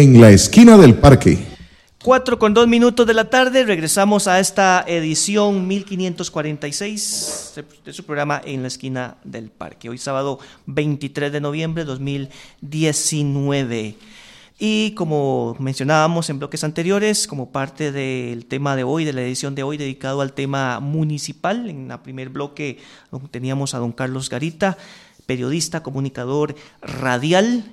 En la esquina del parque. Cuatro con dos minutos de la tarde, regresamos a esta edición 1546 de su programa En la esquina del parque. Hoy sábado 23 de noviembre de 2019. Y como mencionábamos en bloques anteriores, como parte del tema de hoy, de la edición de hoy dedicado al tema municipal, en el primer bloque teníamos a don Carlos Garita, periodista, comunicador radial,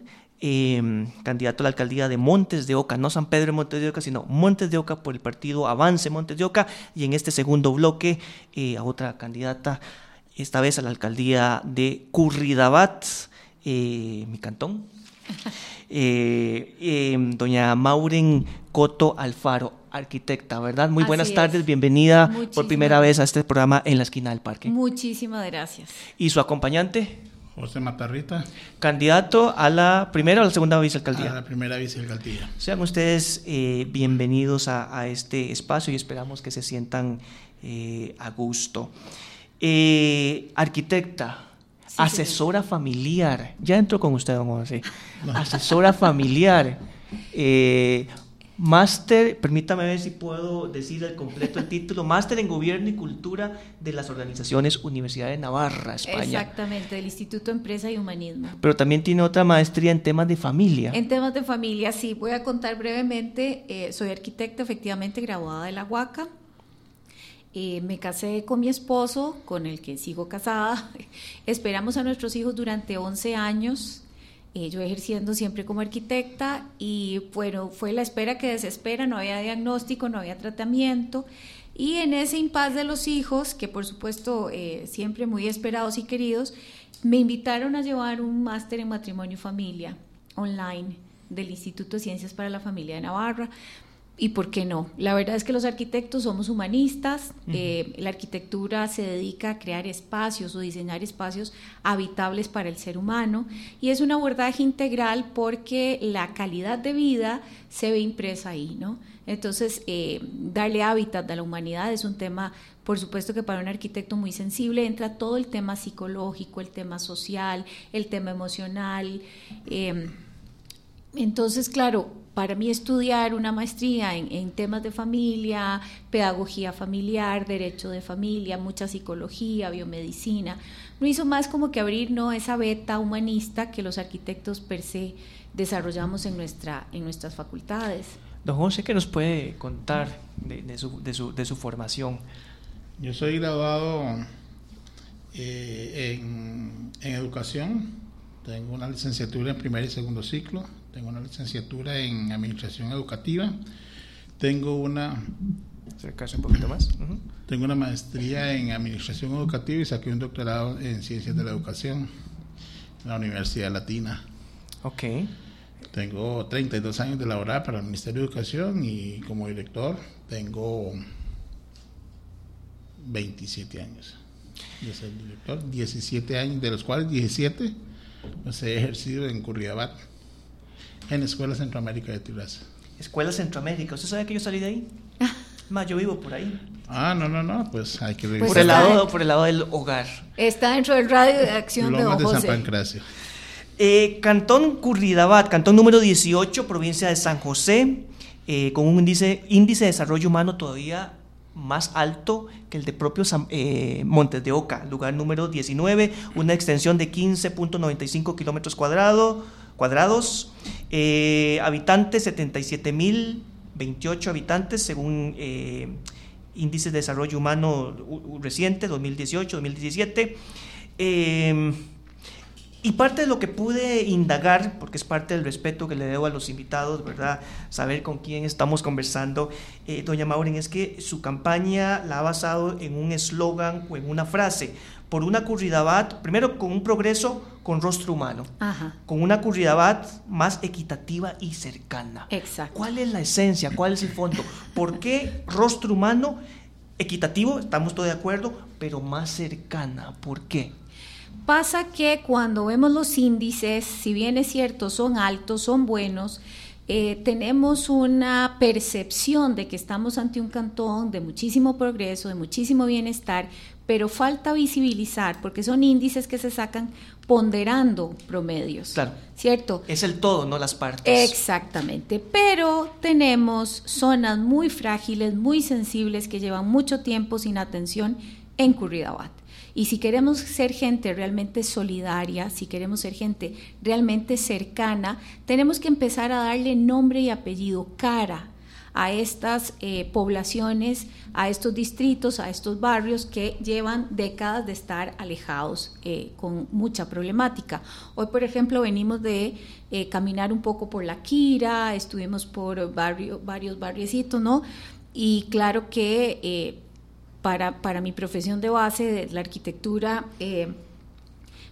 Em, candidato a la alcaldía de Montes de Oca, no San Pedro de Montes de Oca, sino Montes de Oca por el partido Avance Montes de Oca, y en este segundo bloque eh, a otra candidata, esta vez a la alcaldía de Curridabat, eh, mi cantón, eh, em, doña Mauren Coto Alfaro, arquitecta, ¿verdad? Muy buenas tardes, bienvenida por primera vez a este programa en la esquina del parque. Muchísimas gracias. ¿Y su acompañante? José Matarrita. Candidato a la primera o la segunda vicealcaldía. A la primera vicealcaldía. Sean ustedes eh, bienvenidos a, este espacio y esperamos que se sientan eh, a gusto. Eh, arquitecta, asesora familiar. Ya entro con usted, don José. Asesora familiar. Máster, permítame ver si puedo decir el completo el título, Máster en Gobierno y Cultura de las Organizaciones Universidad de Navarra, España. Exactamente, del Instituto Empresa y Humanismo. Pero también tiene otra maestría en temas de familia. En temas de familia, sí, voy a contar brevemente. Eh, soy arquitecta, efectivamente, graduada de la UACA. Eh, me casé con mi esposo, con el que sigo casada. Esperamos a nuestros hijos durante 11 años yo ejerciendo siempre como arquitecta y bueno, fue la espera que desespera, no había diagnóstico, no había tratamiento y en ese impas de los hijos, que por supuesto eh, siempre muy esperados y queridos, me invitaron a llevar un máster en matrimonio y familia online del Instituto de Ciencias para la Familia de Navarra. ¿Y por qué no? La verdad es que los arquitectos somos humanistas, eh, la arquitectura se dedica a crear espacios o diseñar espacios habitables para el ser humano y es un abordaje integral porque la calidad de vida se ve impresa ahí, ¿no? Entonces, eh, darle hábitat a la humanidad es un tema, por supuesto que para un arquitecto muy sensible entra todo el tema psicológico, el tema social, el tema emocional. Eh, entonces, claro, para mí estudiar una maestría en, temas de familia, pedagogía familiar, derecho de familia, mucha psicología, biomedicina, me hizo más como que abrir ¿no? esa beta humanista que los arquitectos per se desarrollamos en, nuestra, en nuestras facultades. Don José, ¿qué nos puede contar de, su, de, su, de su, formación? Yo soy graduado eh, en, en educación, tengo una licenciatura en primer y segundo ciclo, tengo una licenciatura en Administración Educativa, tengo una... un poquito más. Tengo una maestría en Administración Educativa y saqué un doctorado en Ciencias de la Educación en la Universidad Latina. Ok. Tengo 32 años de laborar para el Ministerio de Educación y como director tengo 27 años de ser director, 17 años, de los cuales 17 los he ejercido en Curridabat en Escuela Centroamérica de Tibás. Escuela Centroamérica, ¿usted sabe que yo salí de ahí? Más, yo vivo por ahí. Ah, no, no, no, pues hay que revisar. Por el lado, por el lado del hogar. Está dentro del radio de acción de Don José. San Pancracio. Eh, cantón Curridabat, cantón número 18, provincia de San José, eh, con un índice, índice de desarrollo humano todavía más alto que el de propio eh, Montes de Oca, lugar número 19, una extensión de 15.95 kilómetros cuadrados, cuadrados, eh, habitantes 77 mil 28 habitantes según eh, índices de desarrollo humano reciente, 2018, 2017. Em, y parte de lo que pude indagar, porque es parte del respeto que le debo a los invitados, ¿verdad? Saber con quién estamos conversando, eh, doña Maureen, es que su campaña la ha basado en un eslogan o en una frase por una Curridabat, primero con un progreso con rostro humano, con una Curridabat más equitativa y cercana. Exacto. ¿Cuál es la esencia? ¿Cuál es el fondo? ¿Por qué rostro humano equitativo? Estamos todos de acuerdo, pero más cercana. ¿Por qué? Pasa que cuando vemos los índices, si bien es cierto, son altos, son buenos, eh, tenemos una percepción de que estamos ante un cantón de muchísimo progreso, de muchísimo bienestar, pero falta visibilizar, porque son índices que se sacan ponderando promedios. Claro. ¿Cierto? Es el todo, no las partes. Exactamente, pero tenemos zonas muy frágiles, muy sensibles, que llevan mucho tiempo sin atención en Curridabat. Y si queremos ser gente realmente solidaria, si queremos ser gente realmente cercana, tenemos que empezar a darle nombre y apellido, cara a estas eh, poblaciones, a estos distritos, a estos barrios que llevan décadas de estar alejados eh, con mucha problemática. Hoy, por ejemplo, venimos de eh, caminar un poco por La Quira, estuvimos por varios barriecitos, ¿no? Y claro que para, para, mi profesión de base de la arquitectura,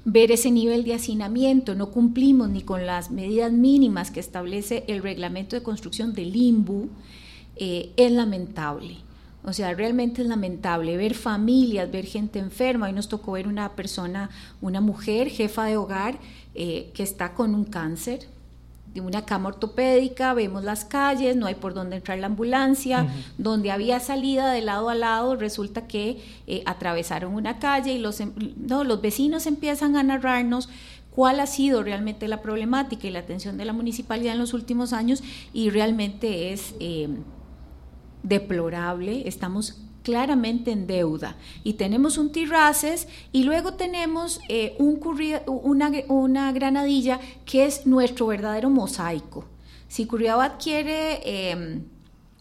ver ese nivel de hacinamiento, no cumplimos ni con las medidas mínimas que establece el reglamento de construcción del IMBU, eh, es lamentable. O sea, realmente es lamentable ver familias, ver gente enferma. Hoy nos tocó ver una persona, una mujer, jefa de hogar, eh, que está con un cáncer, de una cama ortopédica, vemos las calles, no hay por dónde entrar la ambulancia, donde había salida de lado a lado, resulta que eh, atravesaron una calle y los, em, no, los vecinos empiezan a narrarnos cuál ha sido realmente la problemática y la atención de la municipalidad en los últimos años y realmente es eh, deplorable, estamos claramente en deuda. Y tenemos un Tirraces y luego tenemos eh, un una, una, granadilla que es nuestro verdadero mosaico. Si Curriabat quiere... Em,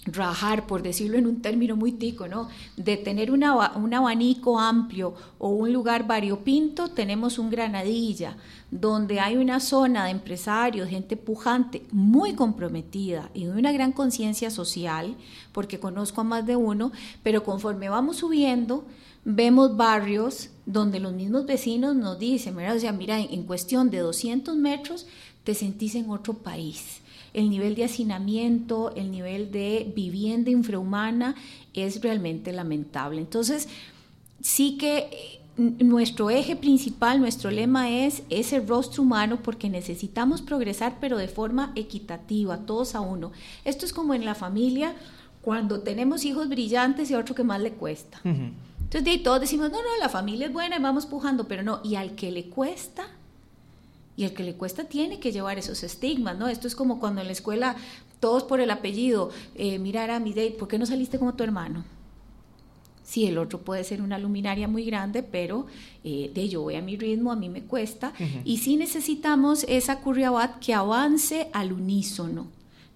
rajar, por decirlo en un término muy tico, ¿no? De tener un abanico amplio o un lugar variopinto, tenemos un Granadilla, donde hay una zona de empresarios, gente pujante, muy comprometida y de una gran conciencia social, porque conozco a más de uno, pero conforme vamos subiendo, vemos barrios donde los mismos vecinos nos dicen, o sea, mira, en cuestión de 200 metros te sentís en otro país el nivel de hacinamiento, el nivel de vivienda infrahumana es realmente lamentable. Entonces, sí que eh, nuestro eje principal, nuestro lema es ese rostro humano porque necesitamos progresar pero de forma equitativa, todos a uno. Esto es como en la familia cuando tenemos hijos brillantes y otro que más le cuesta. Entonces de todos decimos, no, no, la familia es buena y vamos pujando, pero no, y al que le cuesta, y el que le cuesta tiene que llevar esos estigmas, ¿no? Esto es como cuando en la escuela todos por el apellido, eh, mirar a mi date, ¿por qué no saliste como tu hermano? Sí, el otro puede ser una luminaria muy grande, pero eh, de yo voy a mi ritmo, a mí me cuesta. Y sí necesitamos esa curriabat que avance al unísono.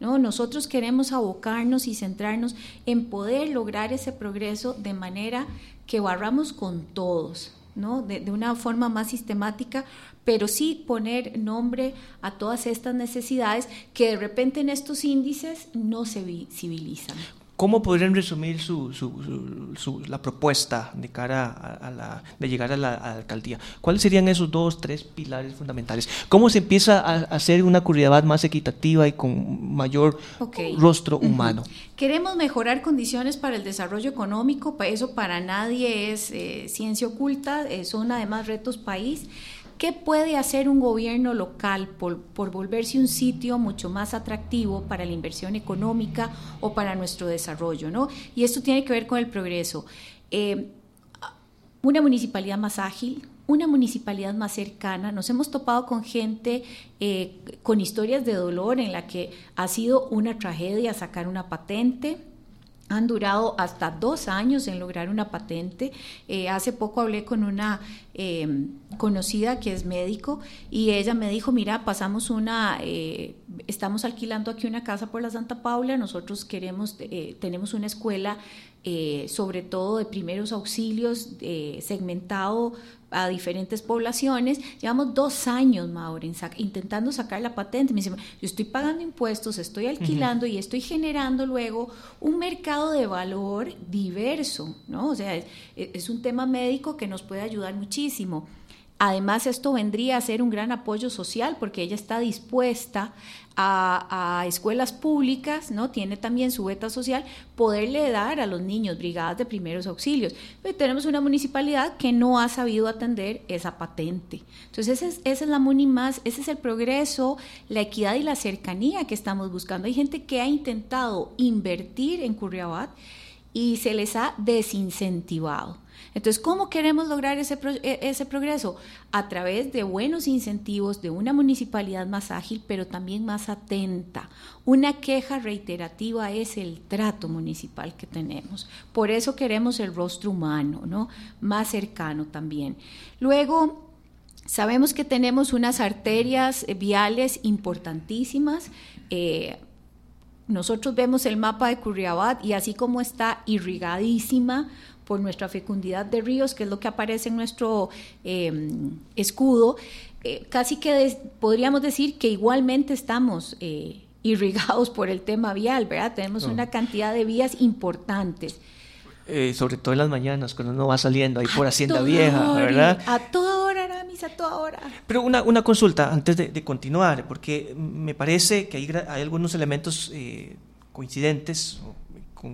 ¿no? Nosotros queremos abocarnos y centrarnos en poder lograr ese progreso de manera que barramos con todos, ¿no? De, de, una forma más sistemática, pero sí poner nombre a todas estas necesidades que de repente en estos índices no se visibilizan. ¿Cómo podrían resumir su, su, la propuesta de cara a, la, de llegar a la, alcaldía? ¿Cuáles serían esos dos, tres pilares fundamentales? ¿Cómo se empieza a hacer una curiosidad más equitativa y con mayor rostro humano? Queremos mejorar condiciones para el desarrollo económico, eso para nadie es eh, ciencia oculta, eh, son además retos país. ¿Qué puede hacer un gobierno local por, volverse un sitio mucho más atractivo para la inversión económica o para nuestro desarrollo? ¿no? Y esto tiene que ver con el progreso. Eh, una municipalidad más ágil, una municipalidad más cercana. Nos hemos topado con gente eh, con historias de dolor en la que ha sido una tragedia sacar una patente, han durado hasta dos años en lograr una patente. Eh, hace poco hablé con una em, conocida que es médico y ella me dijo, mira, pasamos una, eh, estamos alquilando aquí una casa por la Santa Paula, nosotros queremos, eh, tenemos una escuela sobre todo de primeros auxilios segmentado a diferentes poblaciones. Llevamos dos años, Maureen, intentando sacar la patente. Me dice, yo estoy pagando impuestos, estoy alquilando y estoy generando luego un mercado de valor diverso, ¿no? O sea, es un tema médico que nos puede ayudar muchísimo. Además, esto vendría a ser un gran apoyo social porque ella está dispuesta a, escuelas públicas, ¿no? Tiene también su beta social, poderle dar a los niños brigadas de primeros auxilios. Pero tenemos una municipalidad que no ha sabido atender esa patente. Entonces, esa es, esa es la MUNI más, ese es el progreso, la equidad y la cercanía que estamos buscando. Hay gente que ha intentado invertir en Curriabat y se les ha desincentivado. Entonces, ¿cómo queremos lograr ese, e, ese progreso? A través de buenos incentivos, de una municipalidad más ágil, pero también más atenta. Una queja reiterativa es el trato municipal que tenemos. Por eso queremos el rostro humano, ¿no? Más cercano también. Luego, Sabemos que tenemos unas arterias viales importantísimas. Eh, nosotros vemos el mapa de Curriabat y así como está irrigadísima por nuestra fecundidad de ríos, que es lo que aparece en nuestro em, escudo, eh, casi que podríamos decir que igualmente estamos eh, irrigados por el tema vial, ¿verdad? Tenemos una cantidad de vías importantes. Eh, sobre todo en las mañanas, cuando uno va saliendo ahí por Hacienda Vieja, ¿verdad? A toda hora, Aramis, a toda hora. Pero una, una consulta antes de, continuar, porque me parece que hay, hay algunos elementos coincidentes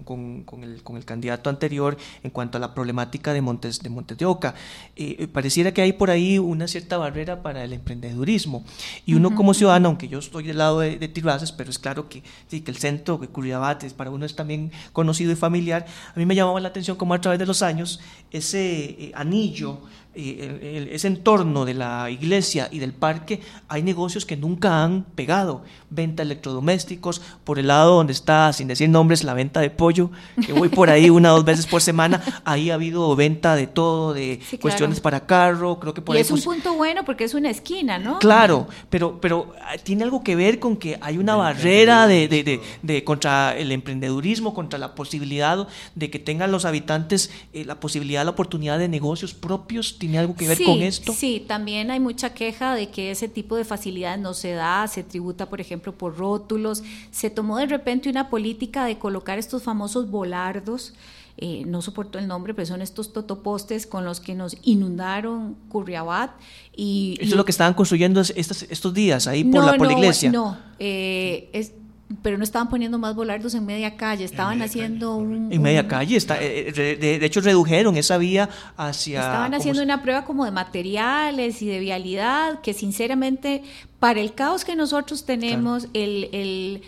con, con, el, con, el, candidato anterior en cuanto a la problemática de Montes de, Montes de Oca. Eh, eh, pareciera que hay por ahí una cierta barrera para el emprendedurismo. Y uno como ciudadano, aunque yo estoy del lado de, de pero es claro que, sí, que el centro, que Curiabates, para uno es también conocido y familiar, a mí me llamaba la atención cómo a través de los años ese eh, anillo ese entorno de la iglesia y del parque, hay negocios que nunca han pegado. Venta de electrodomésticos, por el lado donde está, sin decir nombres, la venta de pollo, que voy por ahí una o dos veces por semana, ahí ha habido venta de todo, de cuestiones para carro, creo que por y es un punto bueno porque es una esquina, ¿no? Claro, pero, pero ah, tiene algo que ver con que hay una barrera de, de, de, contra el emprendedurismo, contra la posibilidad de que tengan los habitantes eh, la posibilidad, la oportunidad de negocios propios ¿Tiene algo que ver con esto? Sí, también hay mucha queja de que ese tipo de facilidades no se da, se tributa, por ejemplo, por rótulos. Se tomó de repente una política de colocar estos famosos volardos. Eh, no soporto el nombre, pero son estos totopostes con los que nos inundaron Curriabat. Y, ¿Eso es lo que estaban construyendo estos, estos días ahí por, la, por la iglesia? No, eh, es, pero no estaban poniendo más volardos en media calle, estaban haciendo un... En media calle, está, eh, eh, de, hecho redujeron esa vía hacia... Estaban haciendo una prueba como de materiales y de vialidad, que sinceramente, para el caos que nosotros tenemos, el, el,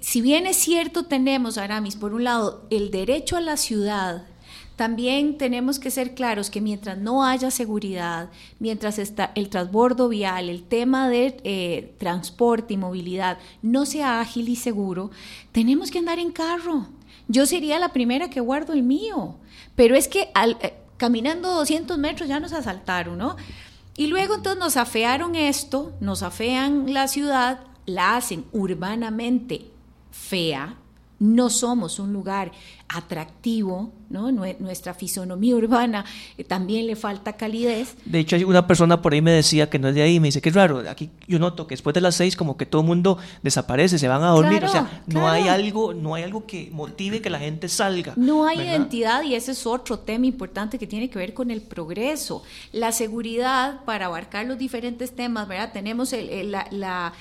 si bien es cierto tenemos, Aramis, por un lado, el derecho a la ciudad, también tenemos que ser claros que mientras no haya seguridad, mientras está el transbordo vial, el tema de eh, transporte y movilidad no sea ágil y seguro, tenemos que andar en carro. Yo sería la primera que guardo el mío, pero es que eh, caminando 200 metros ya nos asaltaron, ¿no? Y luego entonces nos afearon esto, nos afean la ciudad, la hacen urbanamente fea, no somos un lugar atractivo, ¿no? Nuestra fisonomía urbana eh, también le falta calidez. De hecho, una persona por ahí me decía que no es de ahí, me dice que es raro, aquí yo noto que después de las seis como que todo el mundo desaparece, se van a dormir, o sea, no hay algo, no hay algo que motive que la gente salga. No hay identidad y ese es otro tema importante que tiene que ver con el progreso, la seguridad para abarcar los diferentes temas, ¿verdad? Tenemos la, la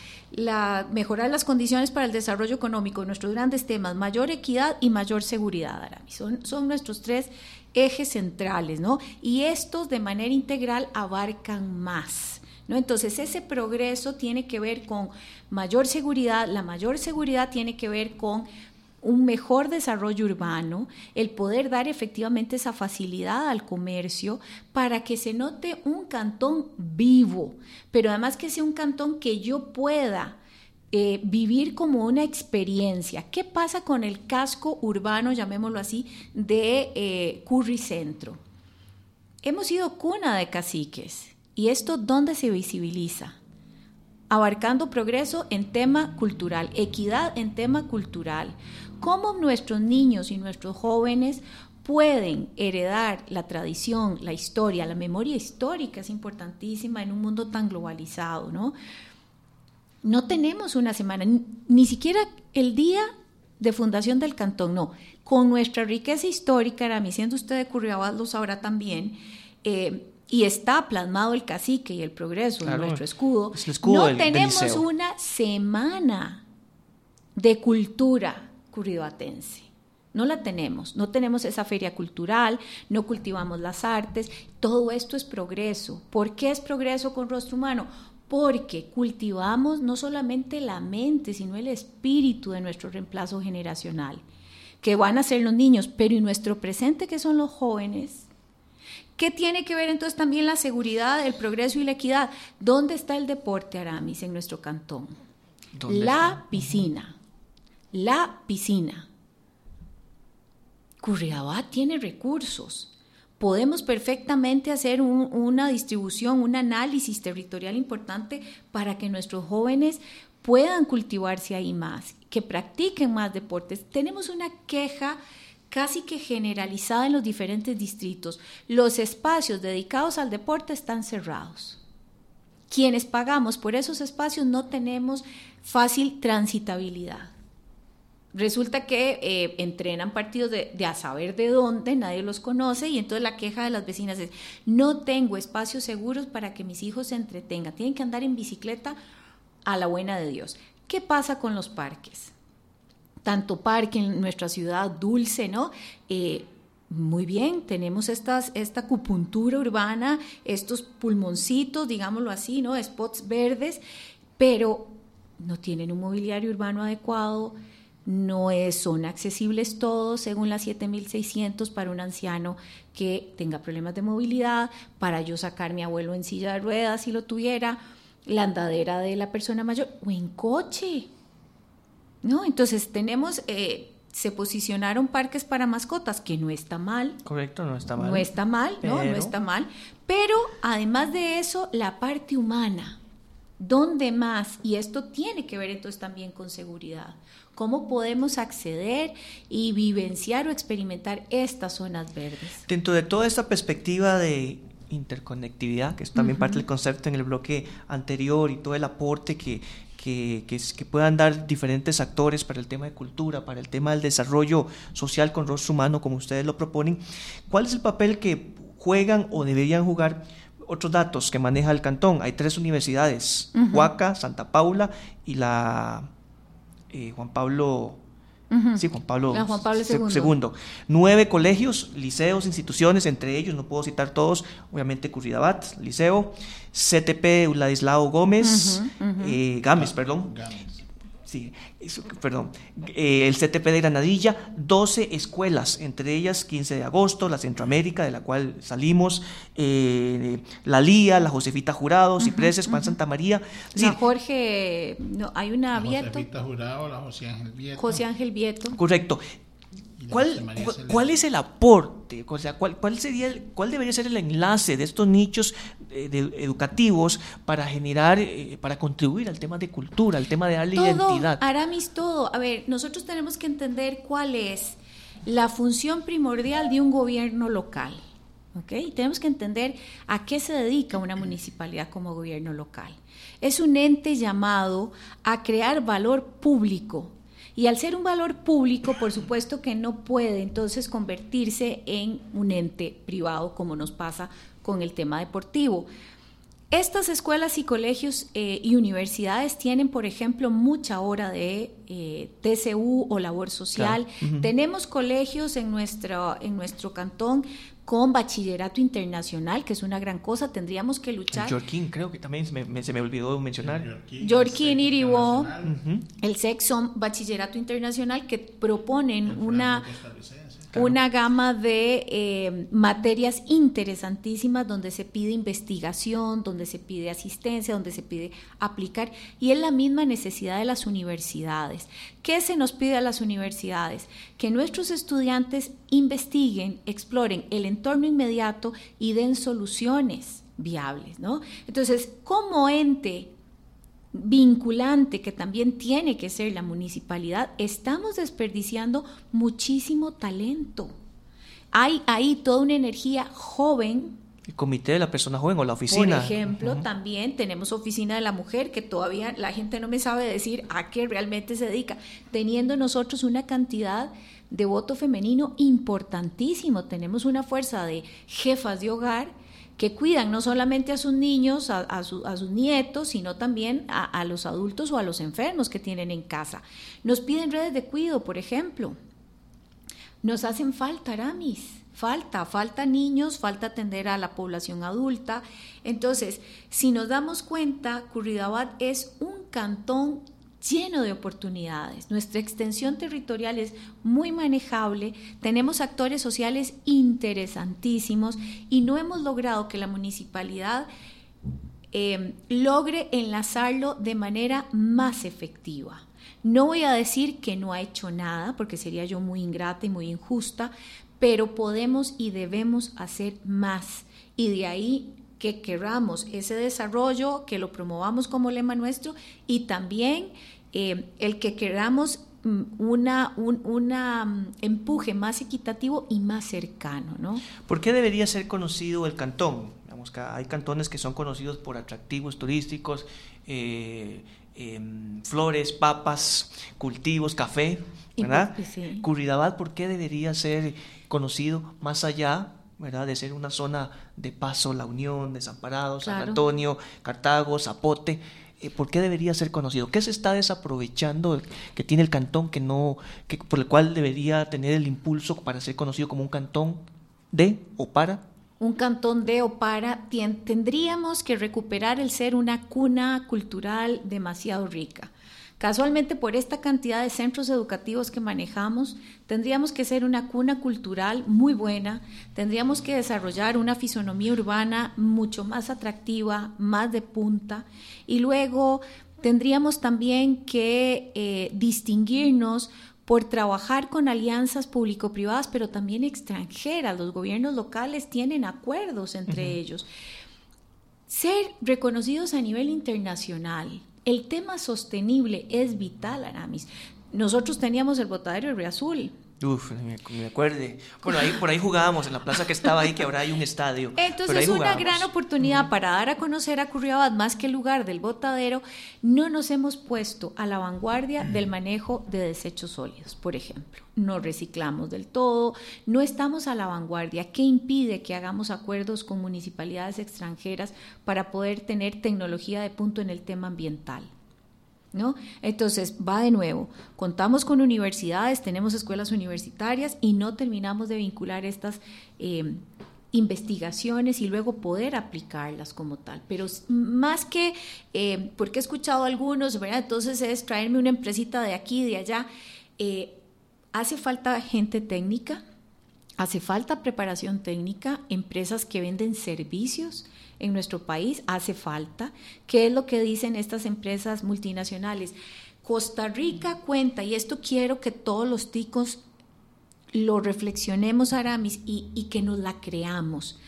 mejorar las condiciones para el desarrollo económico, nuestros grandes temas, mayor equidad y mayor seguridad son, son nuestros tres ejes centrales, ¿no? Y estos de manera integral abarcan más. ¿No? Entonces ese progreso tiene que ver con mayor seguridad, la mayor seguridad tiene que ver con un mejor desarrollo urbano, el poder dar efectivamente esa facilidad al comercio para que se note un cantón vivo, pero además que sea un cantón que yo pueda eh, vivir como una experiencia. ¿Qué pasa con el casco urbano, llamémoslo así, de eh, Curry Centro? Hemos sido cuna de caciques. ¿Y esto dónde se visibiliza? Abarcando progreso en tema cultural, equidad en tema cultural. ¿Cómo nuestros niños y nuestros jóvenes pueden heredar la tradición, la historia, la memoria histórica es importantísima en un mundo tan globalizado, ¿no? no tenemos una semana, ni siquiera el día de fundación del cantón, no. Con nuestra riqueza histórica, Arami, siendo usted de Curriabat lo sabrá también, eh, y está plasmado el cacique y el progreso en nuestro escudo, no tenemos una semana de cultura No la tenemos, no tenemos esa feria cultural, no cultivamos las artes, todo esto es progreso. ¿Por qué es progreso con rostro humano? porque cultivamos no solamente la mente, sino el espíritu de nuestro reemplazo generacional, que van a ser los niños, pero ¿y nuestro presente que son los jóvenes? ¿Qué tiene que ver entonces también la seguridad, el progreso y la equidad? ¿Dónde está el deporte, Aramis, en nuestro cantón? La piscina. La piscina. Curriabat tiene recursos. Podemos perfectamente hacer una distribución, un análisis territorial importante para que nuestros jóvenes puedan cultivarse ahí más, que practiquen más deportes. Tenemos una queja casi que generalizada en los diferentes distritos. Los espacios dedicados al deporte están cerrados. Quienes pagamos por esos espacios no tenemos fácil transitabilidad. Resulta que eh, entrenan partidos de, a saber de dónde, nadie los conoce y entonces la queja de las vecinas es, no tengo espacios seguros para que mis hijos se entretengan, tienen que andar en bicicleta a la buena de Dios. ¿Qué pasa con los parques? Tanto parque en nuestra ciudad dulce, ¿no? Eh, muy bien, tenemos estas, esta acupuntura urbana, estos pulmoncitos, digámoslo así, ¿no? Spots verdes, pero no tienen un mobiliario urbano adecuado, no es, son accesibles todos según las 7600 para un anciano que tenga problemas de movilidad, para yo sacar a mi abuelo en silla de ruedas si lo tuviera, la andadera de la persona mayor o en coche. ¿No? Entonces tenemos, eh, se posicionaron parques para mascotas, que no está mal. Correcto, no está mal. No está mal, no, no está mal. Pero además de eso, la parte humana. ¿Dónde más? Y esto tiene que ver entonces también con seguridad. ¿Cómo podemos acceder y vivenciar o experimentar estas zonas verdes? Dentro de toda esta perspectiva de interconectividad, que es también parte del concepto en el bloque anterior y todo el aporte que, que, que, puedan dar diferentes actores para el tema de cultura, para el tema del desarrollo social con rostro humano, como ustedes lo proponen, ¿cuál es el papel que juegan o deberían jugar? Otros datos que maneja el cantón, hay tres universidades, Huaca, Santa Paula y la eh, Juan Pablo Sí, Juan Pablo, Juan Pablo II. Nueve colegios, liceos, instituciones, entre ellos, no puedo citar todos, obviamente Curridabat, liceo, CTP Ladislao Gómez, eh, Gámez, perdón. Sí, perdón. Eh, el CTP de Granadilla, 12 escuelas, entre ellas 15 de agosto, la Centroamérica, de la cual salimos, eh, la Lía, la Josefita Jurado, Cipreses, Juan Santa María. la Jorge, no, hay una la Josefita Jurado, la José Ángel Vieto. José Ángel Vieto. Correcto. ¿Cuál, ¿Cuál, es el aporte? O sea, ¿cuál, cuál, sería ¿cuál debería ser el enlace de estos nichos eh, educativos para generar, eh, para contribuir al tema de cultura, al tema de darle todo, identidad? Aramis, todo. A ver, nosotros tenemos que entender cuál es la función primordial de un gobierno local. ¿ok? Tenemos que entender a qué se dedica una municipalidad como gobierno local. Es un ente llamado a crear valor público y al ser un valor público, por supuesto que no puede entonces convertirse en un ente privado como nos pasa con el tema deportivo. Estas escuelas y colegios eh, y universidades tienen, por ejemplo, mucha hora de eh, TCU o labor social. Tenemos colegios en nuestro, en nuestro cantón con bachillerato internacional, que es una gran cosa, tendríamos que luchar. Yorkin, creo que también se me olvidó mencionar. Yorkin, Iribo, el SEC son bachillerato internacional que proponen una una gama de eh, materias interesantísimas donde se pide investigación, donde se pide asistencia, donde se pide aplicar, y es la misma necesidad de las universidades. ¿Qué se nos pide a las universidades? Que nuestros estudiantes investiguen, exploren el entorno inmediato y den soluciones viables, ¿no? Entonces, como ente vinculante que también tiene que ser la municipalidad, estamos desperdiciando muchísimo talento. Hay ahí toda una energía joven. El comité de la persona joven o la oficina. Por ejemplo, también tenemos oficina de la mujer que todavía la gente no me sabe decir a qué realmente se dedica, teniendo nosotros una cantidad de voto femenino importantísimo. Tenemos una fuerza de jefas de hogar que cuidan no solamente a sus niños, a, sus nietos, sino también a, los adultos o a los enfermos que tienen en casa. Nos piden redes de cuidado, por ejemplo. Nos hacen falta, Aramis. Falta, falta niños, falta atender a la población adulta. Entonces, si nos damos cuenta, Curridabat es un cantón lleno de oportunidades. Nuestra extensión territorial es muy manejable, tenemos actores sociales interesantísimos y no hemos logrado que la municipalidad eh, logre enlazarlo de manera más efectiva. No voy a decir que no ha hecho nada, porque sería yo muy ingrata y muy injusta, pero podemos y debemos hacer más. Y de ahí que queramos ese desarrollo, que lo promovamos como lema nuestro y también eh, el que queramos mm, una, un una, mm, empuje más equitativo y más cercano. ¿no? ¿Por qué debería ser conocido el cantón? Digamos que hay cantones que son conocidos por atractivos turísticos, eh, em, flores, papas, cultivos, café, ¿verdad? Pues, sí. ¿por qué debería ser conocido más allá ¿verdad? de ser una zona de paso, La Unión, Desamparados, San Antonio, Cartago, Zapote. Eh, ¿Por qué debería ser conocido? ¿Qué se está desaprovechando que tiene el cantón que no, que, por el cual debería tener el impulso para ser conocido como un cantón de o para? Un cantón de o para, tendríamos que recuperar el ser una cuna cultural demasiado rica. Casualmente, por esta cantidad de centros educativos que manejamos, tendríamos que ser una cuna cultural muy buena, tendríamos que desarrollar una fisonomía urbana mucho más atractiva, más de punta, y luego tendríamos también que eh, distinguirnos por trabajar con alianzas público-privadas, pero también extranjeras. Los gobiernos locales tienen acuerdos entre ellos. Ser reconocidos a nivel internacional, el tema sostenible es vital, Aramis. Nosotros teníamos el botadero de Río Azul, Uf, me, me acuerde. Bueno, ahí, por ahí jugábamos, en la plaza que estaba ahí, que ahora hay un estadio. Entonces, es una gran oportunidad para dar a conocer a Curriabat, más que el lugar del botadero, no nos hemos puesto a la vanguardia del manejo de desechos sólidos, por ejemplo. No reciclamos del todo, no estamos a la vanguardia. ¿Qué impide que hagamos acuerdos con municipalidades extranjeras para poder tener tecnología de punto en el tema ambiental? Entonces, va de nuevo, contamos con universidades, tenemos escuelas universitarias y no terminamos de vincular estas eh, investigaciones y luego poder aplicarlas como tal. Pero más que, eh, porque he escuchado algunos, entonces es traerme una empresita de aquí, de allá, eh, hace falta gente técnica, hace falta preparación técnica, empresas que venden servicios, en nuestro país, hace falta. ¿Qué es lo que dicen estas empresas multinacionales? Costa Rica cuenta, y esto quiero que todos los ticos lo reflexionemos, Aramis, y, y que nos la creamos.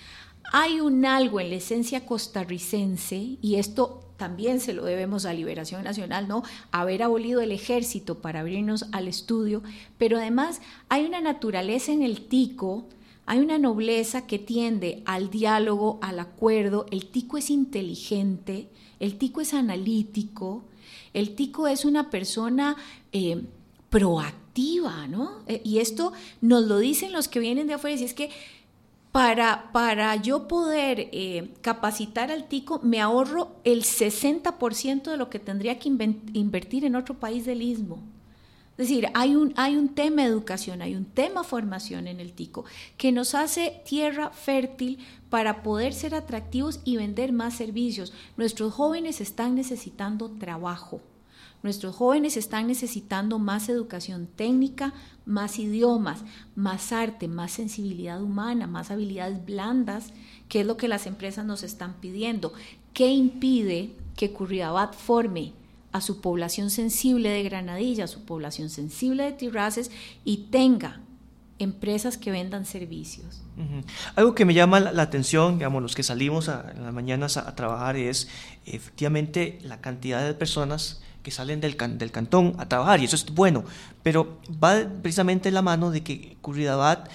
Hay un algo en la esencia costarricense, y esto también se lo debemos a Liberación Nacional, ¿no? Haber abolido el ejército para abrirnos al estudio, pero además hay una naturaleza en el tico hay una nobleza que tiende al diálogo, al acuerdo. El tico es inteligente, el tico es analítico, el tico es una persona eh, proactiva, ¿no? Eh, y esto nos lo dicen los que vienen de afuera, y es que para, para yo poder eh, capacitar al tico, me ahorro el 60% de lo que tendría que invertir en otro país del istmo. Es decir, hay un, hay un tema educación, hay un tema formación en el tico que nos hace tierra fértil para poder ser atractivos y vender más servicios. Nuestros jóvenes están necesitando trabajo. Nuestros jóvenes están necesitando más educación técnica, más idiomas, más arte, más sensibilidad humana, más habilidades blandas, que es lo que las empresas nos están pidiendo. ¿Qué impide que Curridabat forme a su población sensible de Granadilla, a su población sensible de Tirraces y tenga empresas que vendan servicios. Algo que me llama la, atención, digamos, los que salimos en las mañanas a, trabajar es efectivamente la cantidad de personas que salen del, del cantón a trabajar, y eso es bueno, pero va precisamente en la mano de que Curridabat,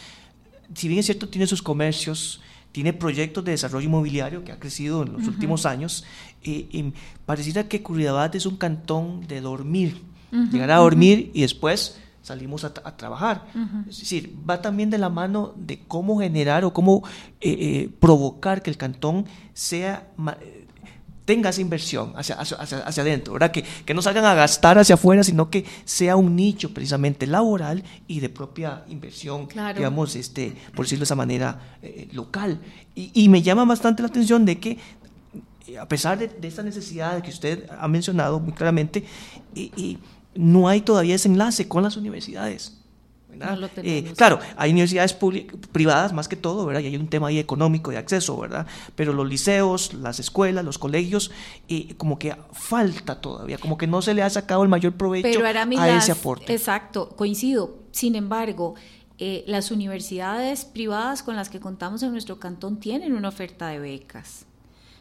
si bien es cierto, tiene sus comercios, tiene proyectos de desarrollo inmobiliario que ha crecido en los últimos años. y pareciera que Curridabat es un cantón de dormir, llegar a dormir y después salimos a, trabajar. Es decir, va también de la mano de cómo generar o cómo eh, eh, provocar que el cantón sea tenga esa inversión hacia, hacia, hacia, adentro, ¿verdad? Que, que, no salgan a gastar hacia afuera, sino que sea un nicho precisamente laboral y de propia inversión, digamos, este, por decirlo de esa manera, eh, local. Y, y, me llama bastante la atención de que eh, a pesar de, de esta necesidad que usted ha mencionado muy claramente, y, no hay todavía ese enlace con las universidades. Eh, claro, hay universidades privadas más que todo, ¿verdad? Y hay un tema ahí económico de acceso, ¿verdad? Pero los liceos, las escuelas, los colegios, eh, como que falta todavía, como que no se le ha sacado el mayor provecho a ese aporte. Exacto, coincido. Sin embargo, eh, las universidades privadas con las que contamos en nuestro cantón tienen una oferta de becas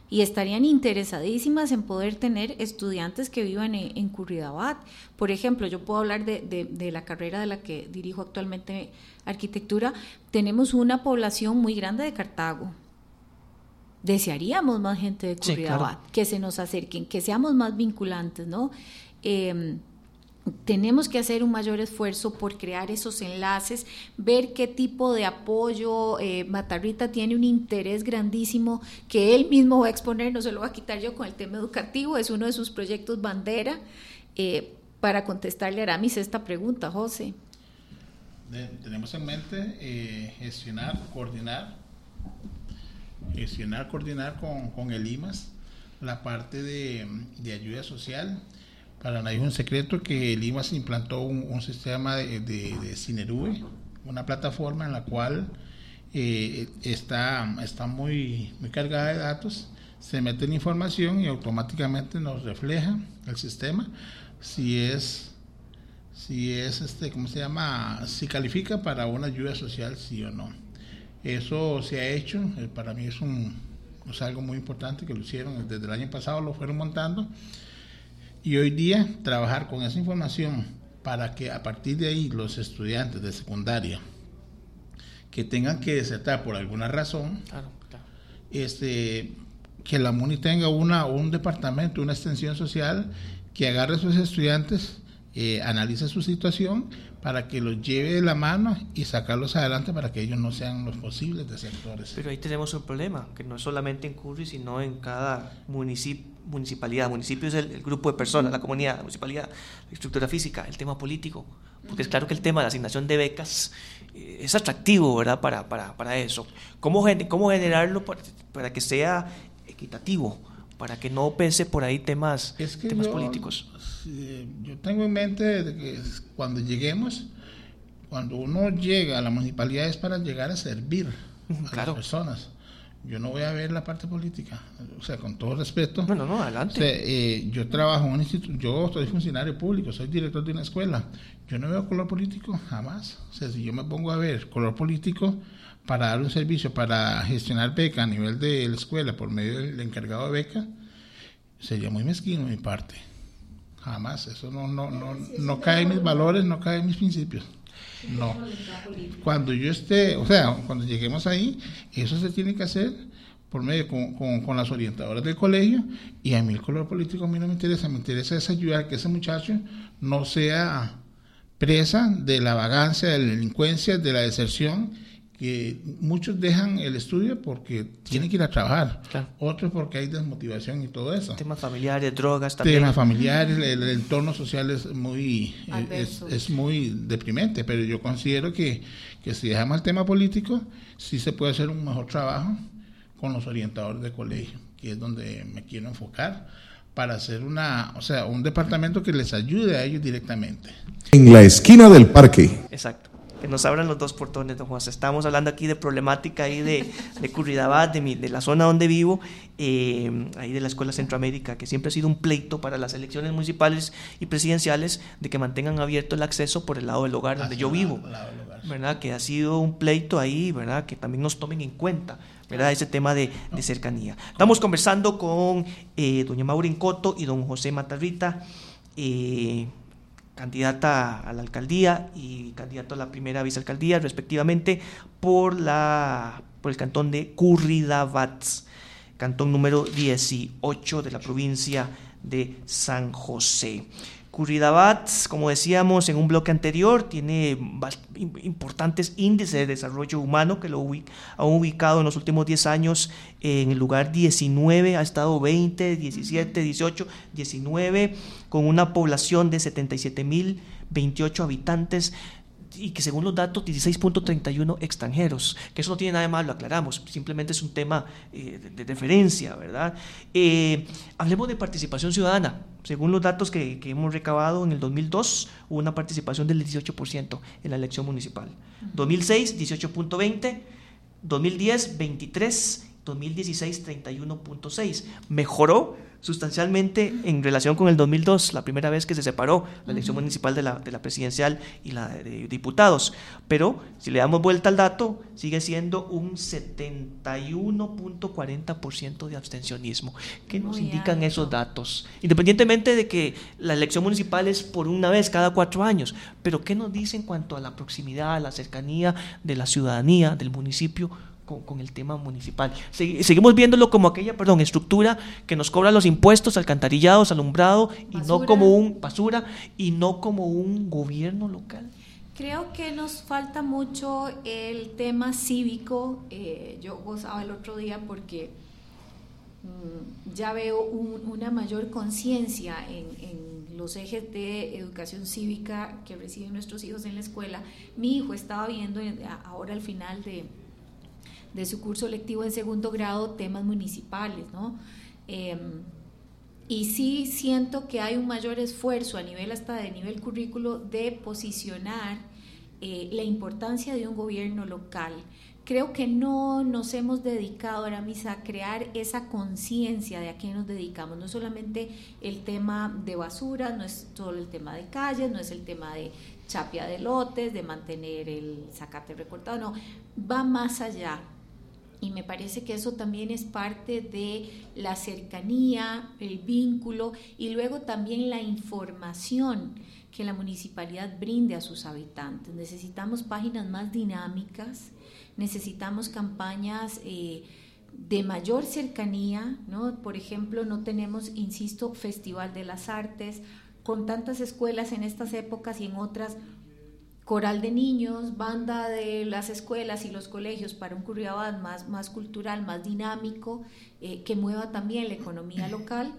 y estarían interesadísimas en poder tener estudiantes que vivan en, en Por ejemplo, yo puedo hablar de, la carrera de la que dirijo actualmente arquitectura. Tenemos una población muy grande de Cartago. Desearíamos más gente de Curridabat, que se nos acerquen, que seamos más vinculantes, ¿no? Eh, tenemos que hacer un mayor esfuerzo por crear esos enlaces, ver qué tipo de apoyo. Eh, Matarrita tiene un interés grandísimo que él mismo va a exponer, no se lo va a quitar yo con el tema educativo, es uno de sus proyectos bandera. Eh, para contestarle a Aramis esta pregunta, José. tenemos en mente eh, gestionar, coordinar, gestionar, coordinar con, el IMAS la parte de ayuda social para nadie. Es un secreto que el IMAS implantó un, sistema de, de, una plataforma en la cual eh, está, está muy, muy cargada de datos, se mete la información y automáticamente nos refleja el sistema. Si es si es este cómo se llama si califica para una ayuda social sí o no. Eso se ha hecho eh, para mí es un es algo muy importante que lo hicieron desde el año pasado lo fueron montando y hoy día trabajar con esa información para que a partir de ahí los estudiantes de secundaria que tengan que desertar por alguna razón, este que la MUNI tenga una un departamento, una extensión social que agarre a sus estudiantes, eh, analice su situación para que los lleve de la mano y sacarlos adelante para que ellos no sean los posibles desertores. Pero ahí tenemos un problema, que no es solamente en Curry, sino en cada municipio municipalidad. Municipio es el, grupo de personas, la comunidad, la municipalidad, la estructura física, el tema político. Porque es claro que el tema de la asignación de becas eh, es atractivo, ¿verdad? Para, para, para eso. ¿Cómo, cómo generarlo para, que sea equitativo? Para que no pese por ahí temas, temas políticos. yo tengo en mente que cuando lleguemos, cuando uno llega a la municipalidad es para llegar a servir a las personas yo no voy a ver la parte política, o sea, con todo respeto. No, no, adelante. Eh, yo trabajo en un instituto, yo soy funcionario público, soy director de una escuela. Yo no veo color político jamás. O sea, si yo me pongo a ver color político para dar un servicio, para gestionar beca a nivel de la escuela por medio del encargado de beca, sería muy mezquino mi parte. Jamás. Eso no, no, no, no cae en mis valores, no cae en mis principios. No. Cuando yo esté, o sea, cuando lleguemos ahí, eso se tiene que hacer por medio con, con, las orientadoras del colegio y a mí el color político a mí no me interesa, me interesa es ayudar a que ese muchacho no sea presa de la vagancia, de la delincuencia, de la deserción que muchos dejan el estudio porque tienen que ir a trabajar, otros porque hay desmotivación y todo eso. Temas familiares, drogas también. Temas familiares, el, entorno social es muy, es, muy deprimente, pero yo considero que, que si dejamos el tema político, sí se puede hacer un mejor trabajo con los orientadores de colegio, que es donde me quiero enfocar para hacer una, o sea, un departamento que les ayude a ellos directamente. En la esquina del parque. Exacto que nos abran los dos portones, don José. Estamos hablando aquí de problemática ahí de, de Curridabat, de, mi, de la zona donde vivo, eh, ahí de la Escuela Centroamérica, que siempre ha sido un pleito para las elecciones municipales y presidenciales de que mantengan abierto el acceso por el lado del hogar donde yo vivo. ¿Verdad? Que ha sido un pleito ahí, ¿verdad? Que también nos tomen en cuenta. ¿verdad? Ese tema de, de cercanía. Estamos conversando con eh, doña Maureen Coto y don José Matarrita. Eh, candidata a la alcaldía y candidato a la primera vicealcaldía, respectivamente, por, la, por el cantón de Curridabats, cantón número 18 de la provincia de San José. Curridabat, como decíamos en un bloque anterior, tiene importantes índices de desarrollo humano que lo ha ubicado en los últimos 10 años en el lugar 19, ha estado 20, 17, 18, 19, con una población de 77.028 habitantes, y que según los datos 16.31 extranjeros, que eso no tiene nada de malo, aclaramos, simplemente es un tema eh, de, deferencia, ¿verdad? Eh, hablemos de participación ciudadana. Según los datos que, que, hemos recabado en el 2002, hubo una participación del 18% en la elección municipal. 2006, 18.20, 2010, 23, 2016, 31.6. Mejoró sustancialmente en relación con el 2002, la primera vez que se separó la elección municipal de la, de la presidencial y la de diputados. Pero si le damos vuelta al dato, sigue siendo un 71.40% de abstencionismo. ¿Qué nos indican esos datos? Independientemente de que la elección municipal es por una vez cada cuatro años, pero ¿qué nos dice en cuanto a la proximidad, a la cercanía de la ciudadanía, del municipio? Con, el tema municipal. seguimos viéndolo como aquella, perdón, estructura que nos cobra los impuestos, alcantarillados, alumbrado, y no como un basura, y no como un gobierno local. Creo que nos falta mucho el tema cívico. Eh, yo gozaba el otro día porque mm, ya veo una mayor conciencia en, en, los ejes de educación cívica que reciben nuestros hijos en la escuela. Mi hijo estaba viendo ahora al final de, de su curso lectivo en segundo grado temas municipales, ¿no? Em, y sí siento que hay un mayor esfuerzo a nivel hasta de nivel currículo de posicionar eh, la importancia de un gobierno local. Creo que no nos hemos dedicado ahora mismo a crear esa conciencia de a qué nos dedicamos. No solamente el tema de basura, no es solo el tema de calles, no es el tema de chapia de lotes, de mantener el zacate recortado, no, va más allá y me parece que eso también es parte de la cercanía, el vínculo y luego también la información que la municipalidad brinde a sus habitantes. Necesitamos páginas más dinámicas, necesitamos campañas eh, de mayor cercanía, ¿no? Por ejemplo, no tenemos, insisto, Festival de las Artes, con tantas escuelas en estas épocas y en otras coral de niños, banda de las escuelas y los colegios para un Curriabat más, más cultural, más dinámico, eh, que mueva también la economía local,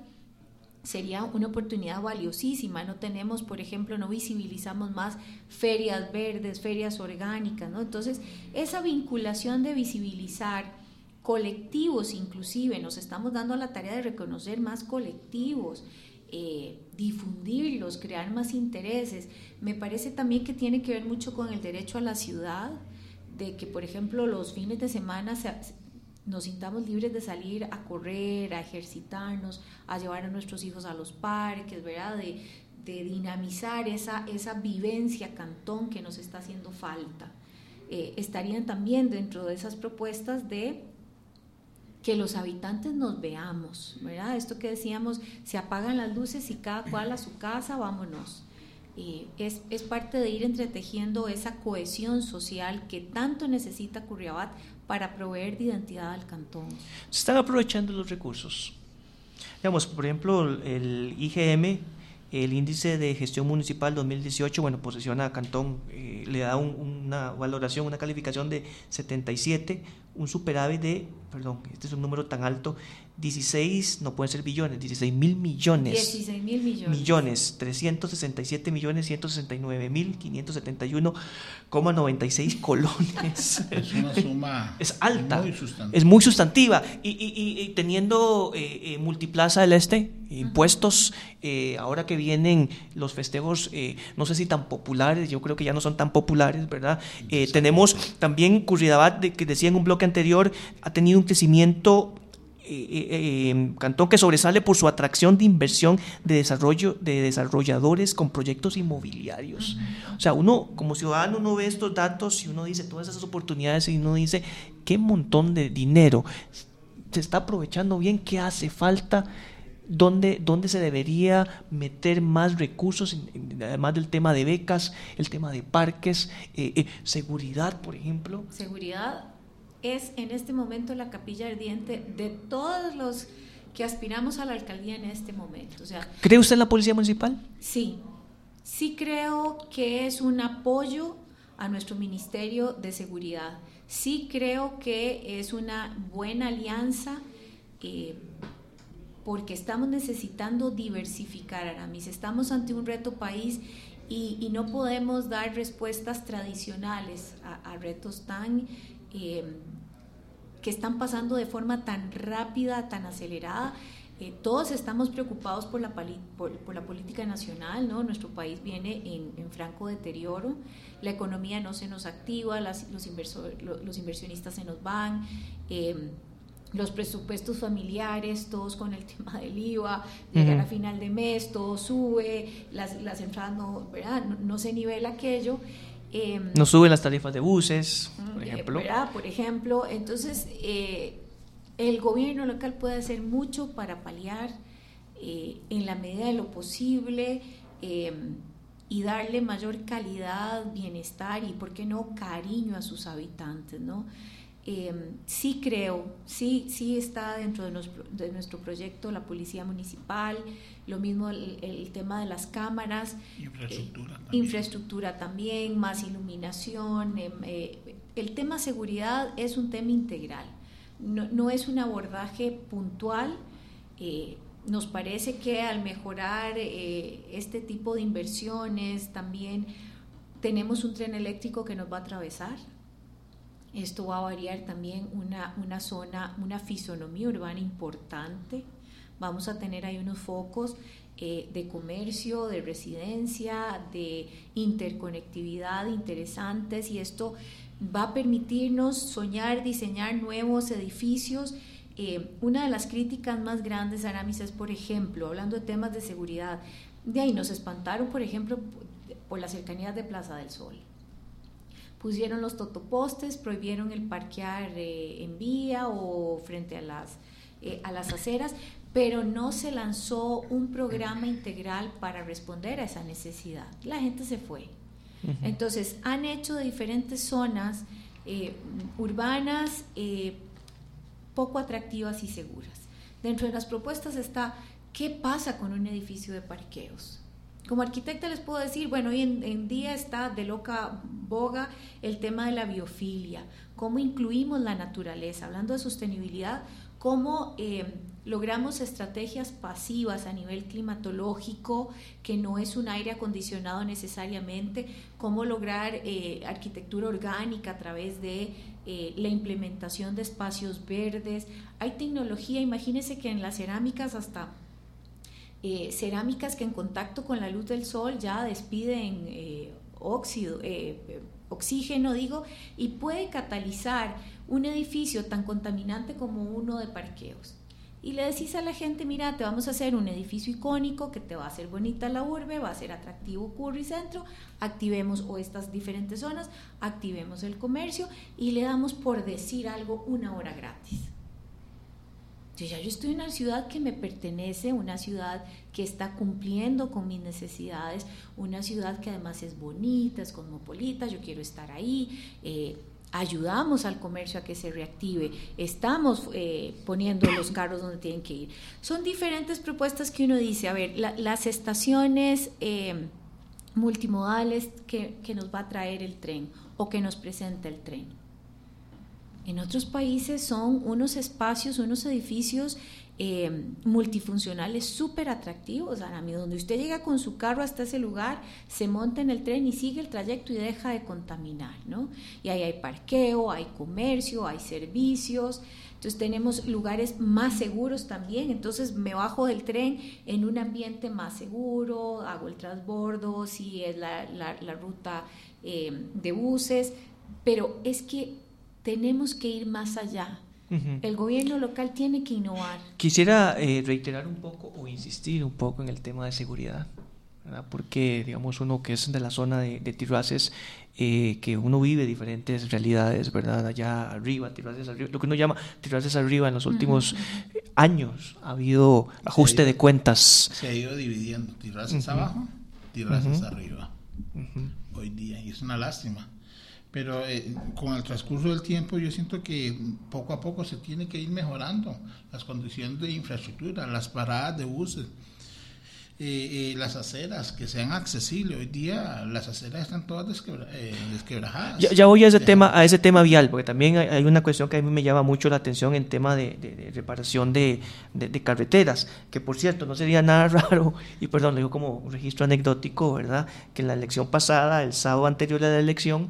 sería una oportunidad valiosísima. No tenemos, por ejemplo, no visibilizamos más ferias verdes, ferias orgánicas, ¿no? Entonces, esa vinculación de visibilizar colectivos inclusive, nos estamos dando la tarea de reconocer más colectivos, eh, difundirlos, crear más intereses. Me parece también que tiene que ver mucho con el derecho a la ciudad, de que, por ejemplo, los fines de semana nos sintamos libres de salir a correr, a ejercitarnos, a llevar a nuestros hijos a los parques, ¿verdad? De, dinamizar esa, esa vivencia cantón que nos está haciendo falta. Eh, estarían también dentro de esas propuestas de que los habitantes nos veamos, ¿verdad? Esto que decíamos, se apagan las luces y cada cual a su casa, vámonos. es, es, parte de ir entretejiendo esa cohesión social que tanto necesita Curriabat para proveer de identidad al cantón. Se están aprovechando los recursos. Digamos, por ejemplo, el IGM, el índice de gestión municipal 2018, bueno, posiciona a Cantón, eh, le da una valoración, una calificación de 77, un superávit de, perdón, este es un número tan alto, 16, no pueden ser billones, 16 mil millones. 16 mil millones. Millones, 367 millones 169 mil 571,96 colones. Es una suma. es alta. Muy sustantiva. Es muy sustantiva. Y, y, y teniendo eh, eh, Multiplaza del Este, impuestos, eh, ahora que vienen los festejos, eh, no sé si tan populares, yo creo que ya no son tan populares, ¿verdad? Eh, tenemos también Curridabat, de, que decía en un bloque anterior, ha tenido un crecimiento eh, cantón que sobresale por su atracción de inversión de desarrollo de desarrolladores con proyectos inmobiliarios. O sea, uno como ciudadano uno ve estos datos y uno dice todas esas oportunidades y uno dice qué montón de dinero se está aprovechando bien, qué hace falta dónde, dónde se debería meter más recursos, además del tema de becas, el tema de parques, eh, eh, seguridad, por ejemplo. Seguridad es en este momento la capilla ardiente de todos los que aspiramos a la alcaldía en este momento. O sea, ¿Cree usted en la policía municipal? Sí, sí creo que es un apoyo a nuestro Ministerio de Seguridad. Sí creo que es una buena alianza. Eh, porque estamos necesitando diversificar, Aramis. Estamos ante un reto país y, no podemos dar respuestas tradicionales a, retos tan... Eh, que están pasando de forma tan rápida, tan acelerada. Eh, todos estamos preocupados por la, por, la política nacional, ¿no? Nuestro país viene en, franco deterioro, la economía no se nos activa, las, los, los, inversionistas se nos van. Eh, los presupuestos familiares, todos con el tema del IVA, llegar a final de mes, todo sube, las, las entradas no, ¿verdad? No, se nivela aquello. Em, no suben las tarifas de buses, por eh, ejemplo. ¿verdad? Por ejemplo, entonces eh, el gobierno local puede hacer mucho para paliar eh, en la medida de lo posible em, y darle mayor calidad, bienestar y, ¿por qué no, cariño a sus habitantes, ¿no? Em, sí creo, sí, sí está dentro de, nuestro proyecto la policía municipal, lo mismo el, tema de las cámaras, infraestructura, también. infraestructura también, más iluminación. Em, eh, el tema seguridad es un tema integral, no, es un abordaje puntual. Eh, nos parece que al mejorar eh, este tipo de inversiones también tenemos un tren eléctrico que nos va a atravesar esto va a variar también una, una zona, una fisonomía urbana importante. Vamos a tener ahí unos focos eh, de comercio, de residencia, de interconectividad interesantes y esto va a permitirnos soñar, diseñar nuevos edificios. Eh, una de las críticas más grandes, Aramis, es, por ejemplo, hablando de temas de seguridad, de ahí nos espantaron, por ejemplo, por la cercanía de Plaza del Sol pusieron los totopostes, prohibieron el parquear eh, en vía o frente a las, eh, a las aceras, pero no se lanzó un programa integral para responder a esa necesidad. La gente se fue. Entonces, han hecho de diferentes zonas eh, urbanas poco atractivas y seguras. Dentro de las propuestas está, ¿qué pasa con un edificio de parqueos? Como arquitecta les puedo decir, bueno, hoy en, día está de loca boga el tema de la biofilia, cómo incluimos la naturaleza, hablando de sostenibilidad, cómo eh, logramos estrategias pasivas a nivel climatológico, que no es un aire acondicionado necesariamente, cómo lograr eh, arquitectura orgánica a través de eh, la implementación de espacios verdes. Hay tecnología, imagínense que en las cerámicas hasta eh, cerámicas que en contacto con la luz del sol ya despiden eh, óxido, eh, oxígeno, digo, y puede catalizar un edificio tan contaminante como uno de parqueos. Y le decís a la gente, mira, te vamos a hacer un edificio icónico que te va a hacer bonita la urbe, va a ser atractivo Curry Centro, activemos o estas diferentes zonas, activemos el comercio y le damos por decir algo una hora gratis. Yo ya yo estoy en una ciudad que me pertenece, una ciudad que está cumpliendo con mis necesidades, una ciudad que además es bonita, es cosmopolita, yo quiero estar ahí. Eh, ayudamos al comercio a que se reactive, estamos eh, poniendo los carros donde tienen que ir. Son diferentes propuestas que uno dice, a ver, las estaciones eh, multimodales que, que nos va a traer el tren o que nos presenta el tren en otros países son unos espacios, unos edificios eh, multifuncionales súper atractivos, donde usted llega con su carro hasta ese lugar, se monta en el tren y sigue el trayecto y deja de contaminar, ¿no? Y ahí hay parqueo, hay comercio, hay servicios, entonces tenemos lugares más seguros también, entonces me bajo del tren en un ambiente más seguro, hago el transbordo, si es la, ruta eh, de buses, pero es que tenemos que ir más allá. El gobierno local tiene que innovar. Quisiera eh, reiterar un poco o insistir un poco en el tema de seguridad, porque digamos uno que es de la zona de, de eh, que uno vive diferentes realidades, ¿verdad? Allá arriba, Tirraces arriba, lo que uno llama Tirraces arriba en los últimos años ha habido ajuste de cuentas. Se ha ido dividiendo, Tirraces abajo, Tirraces arriba, hoy día, y es una lástima pero eh, con el transcurso del tiempo yo siento que poco a poco se tiene que ir mejorando las condiciones de infraestructura, las paradas de buses. eh, eh, las aceras que sean accesibles. Hoy día las aceras están todas desquebra, eh, desquebrajadas. Ya, voy a ese, tema, a ese tema vial, porque también hay, una cuestión que a mí me llama mucho la atención en tema de, reparación de, carreteras, que por cierto no sería nada raro, y perdón, lo digo como un registro anecdótico, ¿verdad? Que en la elección pasada, el sábado anterior a la elección,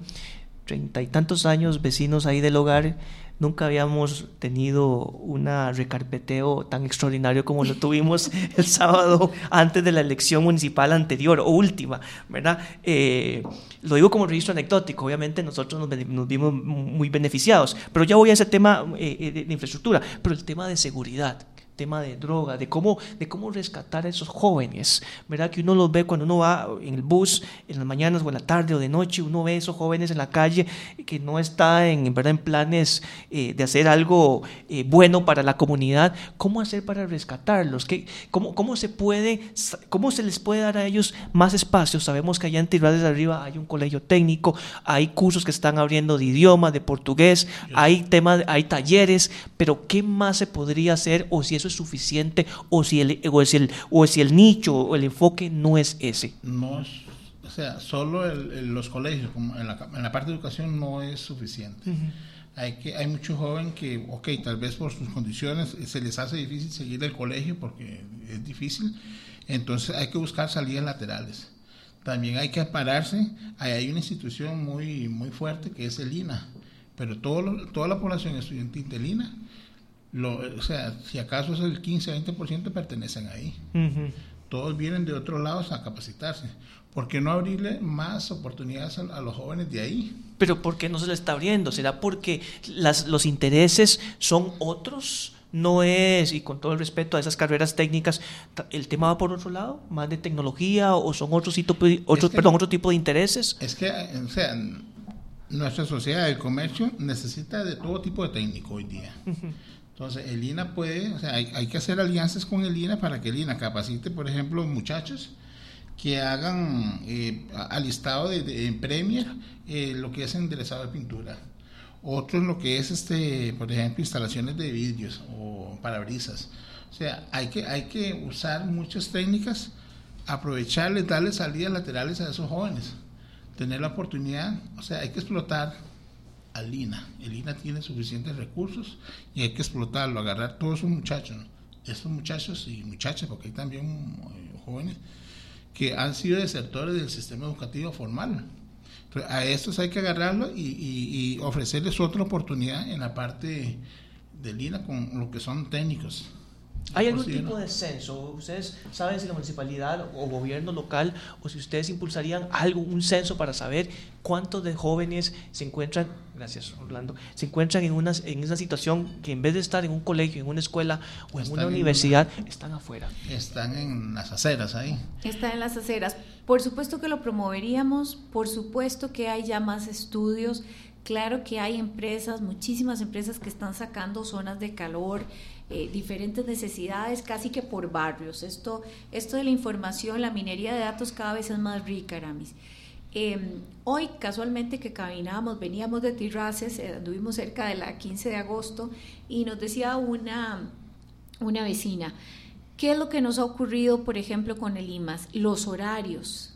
treinta y tantos años, vecinos ahí del hogar Nunca habíamos tenido un recarpeteo tan extraordinario como lo tuvimos el sábado antes de la elección municipal anterior o última, ¿verdad? Eh, lo digo como registro anecdótico, obviamente nosotros nos, vimos muy beneficiados, pero ya voy a ese tema eh, de infraestructura, pero el tema de seguridad tema de droga, de cómo, de cómo rescatar a esos jóvenes, ¿verdad? Que uno los ve cuando uno va en el bus, en las mañanas o en la tarde o de noche, uno ve a esos jóvenes en la calle que no está en, ¿verdad? en planes eh, de hacer algo eh, bueno para la comunidad. ¿Cómo hacer para rescatarlos? ¿Qué, cómo, cómo, se puede, ¿Cómo se les puede dar a ellos más espacio? Sabemos que allá en Tirades de Arriba hay un colegio técnico, hay cursos que están abriendo de idioma, de portugués, hay, temas, hay talleres, pero ¿qué más se podría hacer o si es es suficiente o si el, o si el, o si el nicho o el enfoque no es ese. No o sea, solo los colegios, como en, la, en la parte de educación no es suficiente. Hay, que, hay muchos jóvenes que, ok, tal vez por sus condiciones se les hace difícil seguir el colegio porque es difícil, entonces hay que buscar salidas laterales. También hay que pararse, hay una institución muy, muy fuerte que es el INA, pero todo toda la población estudiantil del INA o sea, si acaso es el 15-20% pertenecen ahí. Todos vienen de otros lados a capacitarse. ¿Por qué no abrirle más oportunidades a, los jóvenes de ahí? Pero ¿por qué no se le está abriendo? ¿Será porque las, los intereses son otros? No es, y con todo el respeto a esas carreras técnicas, ¿el tema va por otro lado? ¿Más de tecnología o son otros, otros, perdón, otro tipo de intereses? Es que, o sea, nuestra sociedad de comercio necesita de todo tipo de técnico hoy día. Entonces, el INA puede, o sea, hay, que hacer alianzas con el INA para que el INA capacite, por ejemplo, muchachos que hagan eh, alistado de, en Premier eh, lo que es enderezado de pintura. Otros lo que es, este, por ejemplo, instalaciones de vidrios o parabrisas. O sea, hay que, hay que usar muchas técnicas, aprovecharles, darle salidas laterales a esos jóvenes, tener la oportunidad, o sea, hay que explotar al INA. El INA tiene suficientes recursos y hay que explotarlo, agarrar todos esos muchachos, esos muchachos y muchachas, porque hay también eh, jóvenes que han sido desertores del sistema educativo formal. a estos hay que agarrarlo y, ofrecerles otra oportunidad en la parte del INA con lo que son técnicos. ¿Hay algún tipo de censo? ¿Ustedes saben si la municipalidad o gobierno local o si ustedes impulsarían algo, un censo para saber cuántos de jóvenes se encuentran, gracias Orlando, se encuentran en una, en una situación que en vez de estar en un colegio, en una escuela o en una universidad, están afuera? Están en las aceras ahí. Están en las aceras. Por supuesto que lo promoveríamos, por supuesto que hay ya más estudios. Claro que hay empresas, muchísimas empresas que están sacando zonas de calor, eh, diferentes necesidades casi que por barrios. Esto, esto de la información, la minería de datos cada vez es más rica, Aramis. Em, hoy, casualmente que caminábamos, veníamos de Tirraces, eh, anduvimos cerca de la 15 de agosto, y nos decía una, una vecina, ¿qué es lo que nos ha ocurrido, por ejemplo, con el IMAS? Los horarios.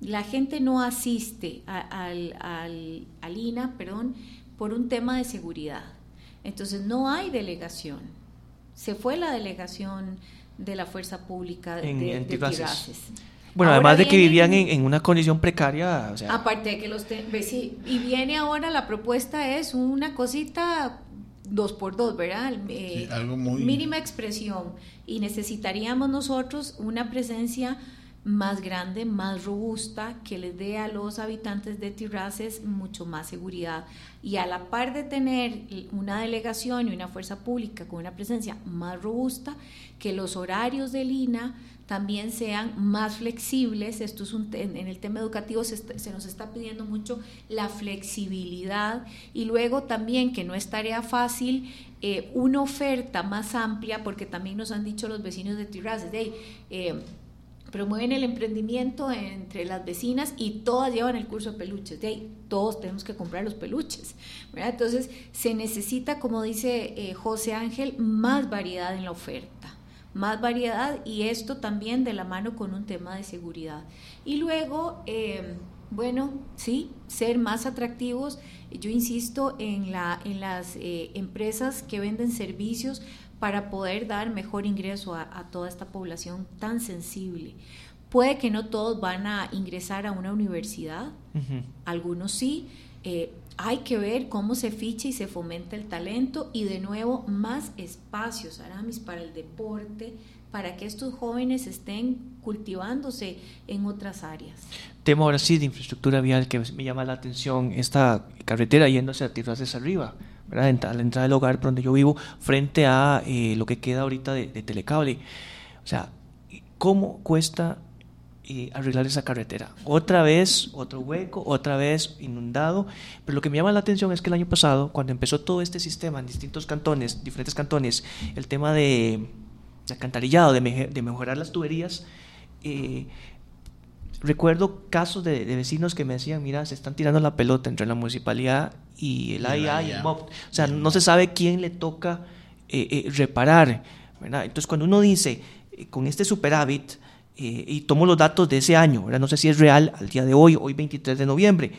La gente no asiste al, al, al INA, perdón, por un tema de seguridad. Entonces no hay delegación. Se fue la delegación de la fuerza pública de, en, Bueno, además de que vivían en, una condición precaria. aparte de que los... y viene ahora la propuesta es una cosita dos por dos, ¿verdad? Eh, algo muy... Mínima expresión. Y necesitaríamos nosotros una presencia más grande, más robusta, que les dé a los habitantes de Tirraces mucho más seguridad. Y a la par de tener una delegación y una fuerza pública con una presencia más robusta, que los horarios del INA también sean más flexibles. Esto es un, en el tema educativo se, nos está pidiendo mucho la flexibilidad y luego también que no es tarea fácil eh, una oferta más amplia, porque también nos han dicho los vecinos de Tirraces, de eh, promueven el emprendimiento entre las vecinas y todas llevan el curso de peluches. De ahí, todos tenemos que comprar los peluches. Entonces, se necesita, como dice eh, José Ángel, más variedad en la oferta más variedad y esto también de la mano con un tema de seguridad. Y luego, eh, bueno, sí, ser más atractivos. Yo insisto en, la, en las eh, empresas que venden servicios para poder dar mejor ingreso a, toda esta población tan sensible. Puede que no todos van a ingresar a una universidad, algunos sí. Eh, hay que ver cómo se ficha y se fomenta el talento y de nuevo más espacios, Aramis, para el deporte, para que estos jóvenes estén cultivándose en otras áreas. Tema ahora sí de infraestructura vial que me llama la atención, esta carretera yéndose a hacia arriba, ¿verdad? a la entrada del hogar donde yo vivo, frente a eh, lo que queda ahorita de, de telecable. O sea, ¿cómo cuesta y arreglar esa carretera. Otra vez, otro hueco, otra vez inundado. Pero lo que me llama la atención es que el año pasado, cuando empezó todo este sistema en distintos cantones, diferentes cantones, el tema de, alcantarillado, de, mejorar las tuberías, eh, recuerdo casos de, vecinos que me decían, mira, se están tirando la pelota entre la municipalidad y el AIA y el MOP. O sea, no se sabe quién le toca eh, eh, reparar. Entonces, cuando uno dice, con este superávit, eh, y tomo los datos de ese año, no sé si es real al día de hoy, hoy 23 de noviembre,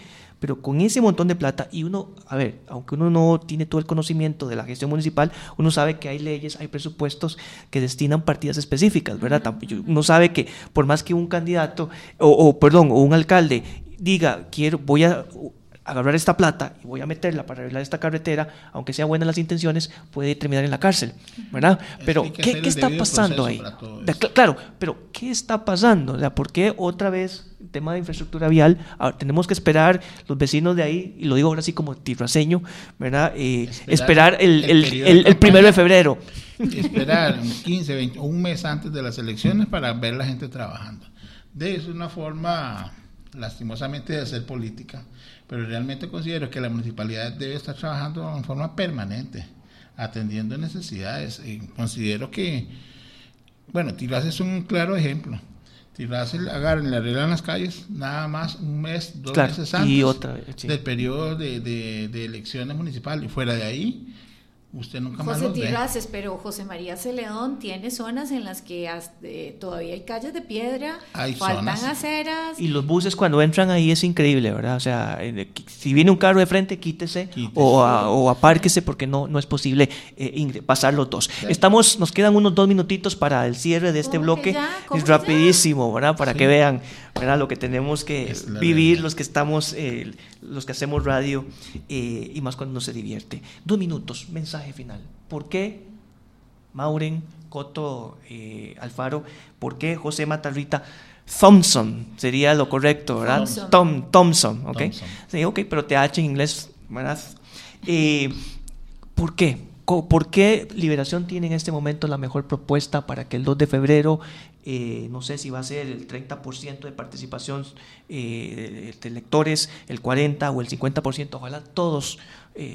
pero con ese montón de plata y uno, a ver, aunque uno no tiene todo el conocimiento de la gestión municipal, uno sabe que hay leyes, hay presupuestos que destinan partidas específicas, ¿verdad? Uno sabe que por más que un candidato, o, o perdón, o un alcalde diga, quiero, voy a agarrar esta plata y voy a meterla para arreglar esta carretera, aunque sea buenas las intenciones, puede terminar en la cárcel, ¿verdad? Pero, ¿qué, está pasando ahí? claro, pero ¿qué está pasando? O sea, ¿por qué otra vez el tema de infraestructura vial? tenemos que esperar los vecinos de ahí, y lo digo ahora sí como tirraseño, ¿verdad? Eh, esperar, el, el, primero de febrero. Esperar 15, 20, un mes antes de las elecciones para ver la gente trabajando. De eso es una forma, lastimosamente, de hacer política pero realmente considero que la municipalidad debe estar trabajando en forma permanente, atendiendo necesidades. Y considero que, bueno, Tirás es un claro ejemplo. Tirás agarran le arreglan las calles nada más un mes, dos meses antes del periodo de, de, de elecciones municipales. Y fuera de ahí, Usted nunca José más pero José María Celedón tiene zonas en las que eh, todavía hay calles de piedra, faltan aceras. Y los buses cuando entran ahí es increíble, ¿verdad? O sea, si viene un carro de frente, quítese, O, o, apárquese porque no, no es posible eh, pasar los dos. Estamos, nos quedan unos dos minutitos para el cierre de este bloque. Es rapidísimo, ¿verdad? Para que vean ¿verdad? lo que tenemos que vivir los que estamos, eh, los que hacemos radio y más cuando uno se divierte. Dos minutos, mensaje final. ¿Por qué Mauren, Coto, eh, Alfaro? ¿Por qué José Matarrita? Thompson sería lo correcto, ¿verdad? Thompson. Tom, Thompson, ¿ok? Sí, ok, pero TH en inglés, ¿verdad? Eh, ¿Por qué? ¿Por qué Liberación tiene en este momento la mejor propuesta para que el 2 de febrero, eh, no sé si va a ser el 30% de participación de electores, el 40% o el 50%, ojalá todos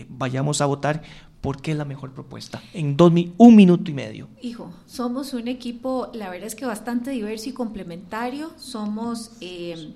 vayamos a votar ¿Por qué es la mejor propuesta? En dos, un minuto y medio. Hijo, somos un equipo, la verdad es que bastante diverso y complementario. Somos eh,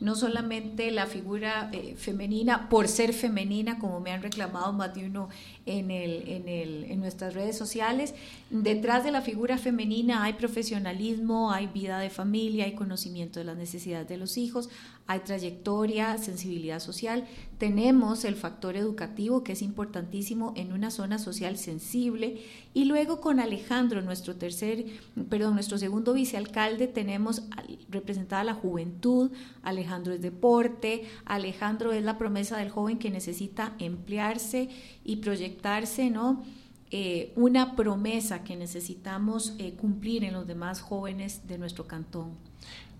no solamente la figura eh, femenina por ser femenina, como me han reclamado más de uno en, el, en, el, en nuestras redes sociales. Detrás de la figura femenina hay profesionalismo, hay vida de familia, hay conocimiento de las necesidades de los hijos, hay trayectoria, sensibilidad social. Tenemos el factor educativo que es importantísimo en una zona social sensible. Y luego con Alejandro, nuestro tercer, perdón, nuestro segundo vicealcalde, tenemos representada la juventud. Alejandro es deporte. Alejandro es la promesa del joven que necesita emplearse y proyectarse, ¿no? Eh, una promesa que necesitamos eh, cumplir en los demás jóvenes de nuestro cantón.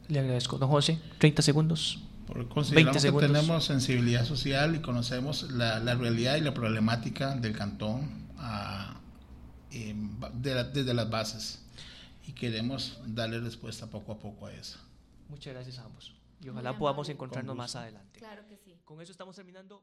Le agradezco. Don José, 30 segundos. Porque consideramos que tenemos sensibilidad social y conocemos la, realidad y la problemática del cantón ah, desde las bases y queremos darle respuesta poco a poco a eso. Muchas gracias a ambos y ojalá podamos encontrarnos más adelante. Claro que sí. Con eso estamos terminando.